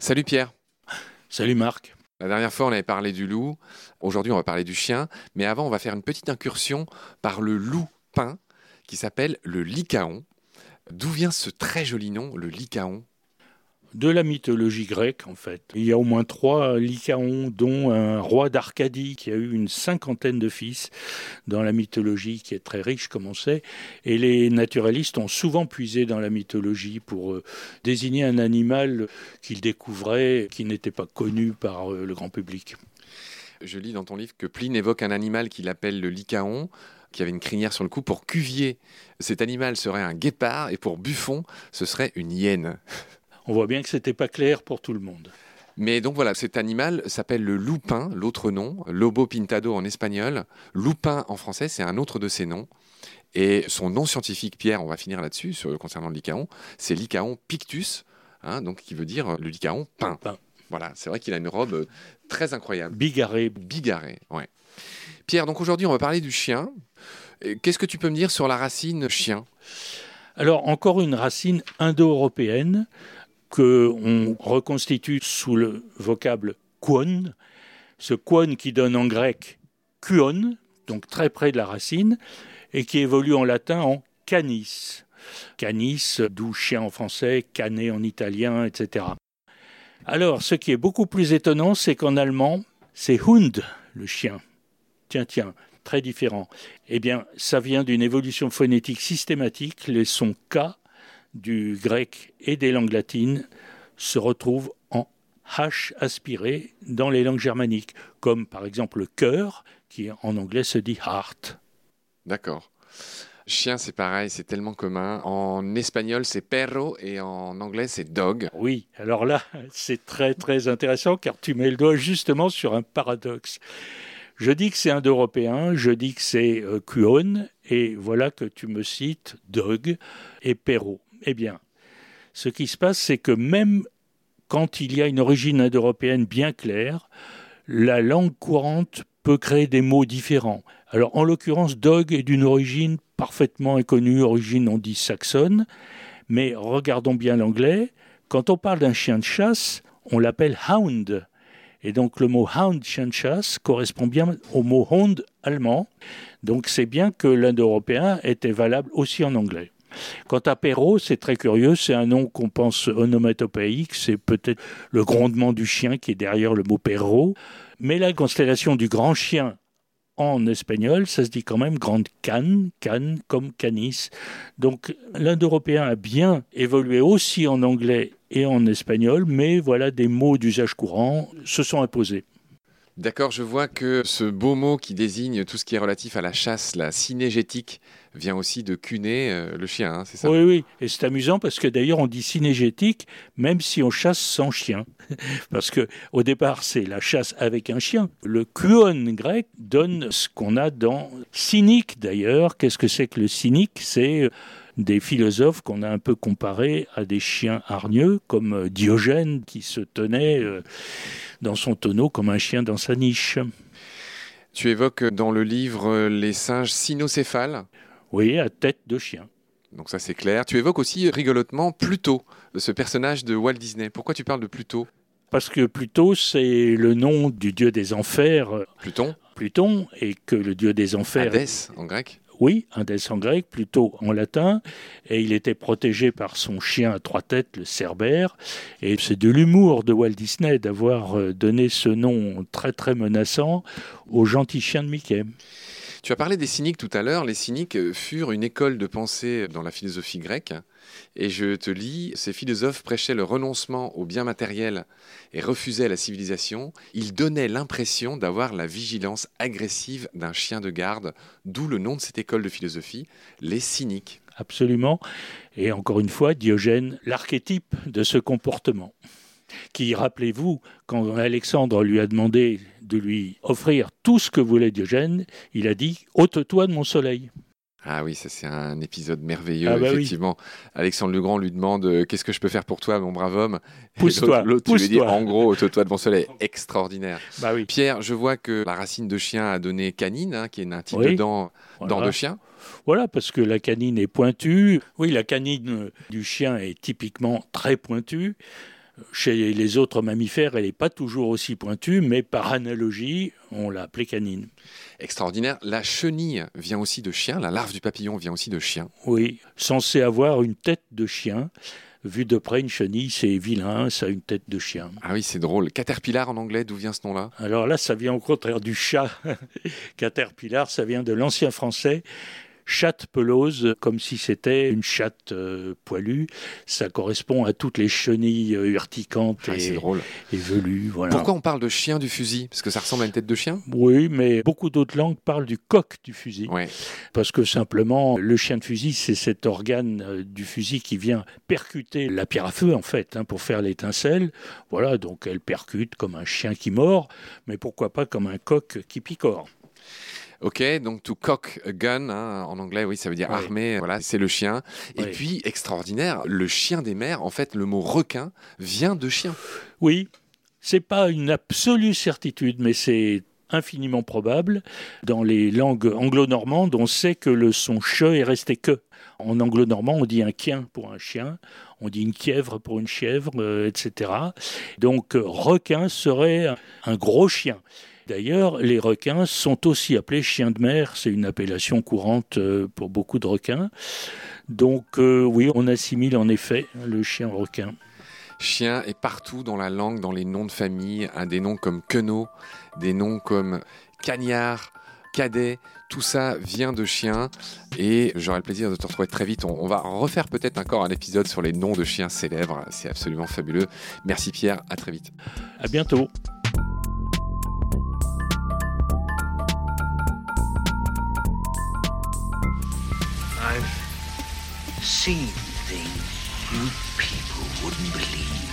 Salut Pierre. Salut Marc. La dernière fois, on avait parlé du loup. Aujourd'hui, on va parler du chien. Mais avant, on va faire une petite incursion par le loup peint qui s'appelle le lycaon. D'où vient ce très joli nom, le lycaon de la mythologie grecque, en fait. Il y a au moins trois lycaons, dont un roi d'Arcadie qui a eu une cinquantaine de fils dans la mythologie, qui est très riche, comme on sait. Et les naturalistes ont souvent puisé dans la mythologie pour euh, désigner un animal qu'ils découvraient, qui n'était pas connu par euh, le grand public. Je lis dans ton livre que Pline évoque un animal qu'il appelle le lycaon qui avait une crinière sur le cou. Pour Cuvier, cet animal serait un guépard et pour Buffon, ce serait une hyène. On voit bien que c'était pas clair pour tout le monde. Mais donc voilà, cet animal s'appelle le loupin, l'autre nom, lobo pintado en espagnol. Loupin en français, c'est un autre de ses noms. Et son nom scientifique, Pierre, on va finir là-dessus, concernant le lycaon, c'est Lycaon pictus, hein, donc qui veut dire le lycaon peint. Voilà, c'est vrai qu'il a une robe euh, très incroyable. Bigarré. Bigarré, ouais. Pierre, donc aujourd'hui, on va parler du chien. Qu'est-ce que tu peux me dire sur la racine chien? Alors, encore une racine indo-européenne qu'on reconstitue sous le vocable quon, ce quon qui donne en grec kuon, donc très près de la racine, et qui évolue en latin en canis. Canis, d'où chien en français, canet en italien, etc. Alors, ce qui est beaucoup plus étonnant, c'est qu'en allemand, c'est Hund, le chien. Tiens, tiens, très différent. Eh bien, ça vient d'une évolution phonétique systématique. Les sons K du grec et des langues latines se retrouvent en H aspiré dans les langues germaniques, comme par exemple le cœur, qui en anglais se dit heart. D'accord. Chien, c'est pareil, c'est tellement commun. En espagnol, c'est perro et en anglais, c'est dog. Oui, alors là, c'est très très intéressant car tu mets le doigt justement sur un paradoxe. Je dis que c'est indo-européen, je dis que c'est euh, et voilà que tu me cites dog et perro. Eh bien, ce qui se passe, c'est que même quand il y a une origine indo-européenne bien claire, la langue courante peut créer des mots différents. Alors, en l'occurrence, dog est d'une origine parfaitement inconnue, origine on dit saxonne, mais regardons bien l'anglais. Quand on parle d'un chien de chasse, on l'appelle hound. Et donc le mot hound, chien de chasse, correspond bien au mot hound allemand. Donc c'est bien que l'indo-européen était valable aussi en anglais. Quant à Perrault, c'est très curieux, c'est un nom qu'on pense onomatopéique, c'est peut-être le grondement du chien qui est derrière le mot Perrault, mais la constellation du grand chien en espagnol, ça se dit quand même grande canne, canne comme canis. Donc l'indo-européen a bien évolué aussi en anglais et en espagnol, mais voilà, des mots d'usage courant se sont imposés. D'accord, je vois que ce beau mot qui désigne tout ce qui est relatif à la chasse, la cinégétique, vient aussi de cuner euh, le chien, hein, c'est ça? Oui, oui, et c'est amusant parce que d'ailleurs on dit cinégétique même si on chasse sans chien. parce que au départ c'est la chasse avec un chien. Le kuon grec donne ce qu'on a dans cynique d'ailleurs. Qu'est-ce que c'est que le cynique? C'est euh, des philosophes qu'on a un peu comparés à des chiens hargneux, comme euh, Diogène qui se tenait dans son tonneau comme un chien dans sa niche. Tu évoques dans le livre les singes cynocéphales. Oui, à tête de chien. Donc ça c'est clair. Tu évoques aussi rigolotement Pluto, ce personnage de Walt Disney. Pourquoi tu parles de Pluto? Parce que Pluto c'est le nom du dieu des enfers. Pluton? Pluton, et que le dieu des enfers... Hadès en grec oui, un en grec, plutôt en latin, et il était protégé par son chien à trois têtes, le cerbère, et c'est de l'humour de Walt Disney d'avoir euh, donné ce nom très très menaçant au gentil chien de Mickey. Tu as parlé des cyniques tout à l'heure. Les cyniques euh, furent une école de pensée dans la philosophie grecque. Et je te lis, ces philosophes prêchaient le renoncement au bien matériel et refusaient la civilisation. Ils donnaient l'impression d'avoir la vigilance agressive d'un chien de garde, d'où le nom de cette école de philosophie, les cyniques. Absolument. Et encore une fois, Diogène, l'archétype de ce comportement qui, rappelez-vous, quand Alexandre lui a demandé de lui offrir tout ce que voulait Diogène, il a dit ôte-toi de mon soleil. Ah oui, ça c'est un épisode merveilleux, ah bah effectivement. Alexandre le Grand lui demande euh, Qu'est-ce que je peux faire pour toi, mon brave homme? Pousse-toi. L'autre lui dit En gros, ôte-toi de mon soleil. Extraordinaire. Bah oui. Pierre, je vois que la racine de chien a donné canine, hein, qui est un type de dent, de chien. Voilà, parce que la canine est pointue. Oui, la canine du chien est typiquement très pointue. Chez les autres mammifères, elle n'est pas toujours aussi pointue, mais par analogie, on l'a appelée canine. Extraordinaire. La chenille vient aussi de chien, la larve du papillon vient aussi de chien. Oui, censé avoir une tête de chien. Vu de près, une chenille, c'est vilain, ça a une tête de chien. Ah oui, c'est drôle. Caterpillar en anglais, d'où vient ce nom-là? Alors là, ça vient au contraire du chat. Caterpillar, ça vient de l'ancien français chatte pelose, comme si c'était une chatte euh, poilue. Ça correspond à toutes les chenilles euh, urticantes ah, et, drôle. et, velues. Voilà. Pourquoi on parle de chien du fusil? Parce que ça ressemble à une tête de chien? Oui, mais beaucoup d'autres langues parlent du coq du fusil. Parce que simplement, le chien de fusil, c'est cet organe euh, du fusil qui vient percuter la pierre à feu, en fait, hein, pour faire l'étincelle. Voilà, donc elle percute comme un chien qui mord, mais pourquoi pas comme un coq qui picore. Ok, donc to cock a gun, hein, en anglais, oui, ça veut dire armé, voilà, c'est le chien. Et puis, extraordinaire, le chien des mers, en fait, le mot requin vient de chien. Oui, c'est pas une absolue certitude, mais c'est infiniment probable. Dans les langues anglo-normandes, on sait que le son che est resté que. En anglo-normand, on dit un quien pour un chien, on dit une kièvre pour une chèvre, euh, etc. Donc, requin serait un gros chien. D'ailleurs, les requins sont aussi appelés chiens de mer, c'est une appellation courante euh, pour beaucoup de requins. Donc euh, oui, on assimile en effet le chien requin. Chien est partout dans la langue, dans les noms de famille, hein, des noms comme queneau, des noms comme cagnard, cadet, tout ça vient de chien et j'aurai le plaisir de te retrouver très vite. On, va refaire peut-être encore un épisode sur les noms de chiens célèbres, c'est absolument fabuleux. Merci Pierre, à très vite. À bientôt. seen things you people wouldn't believe.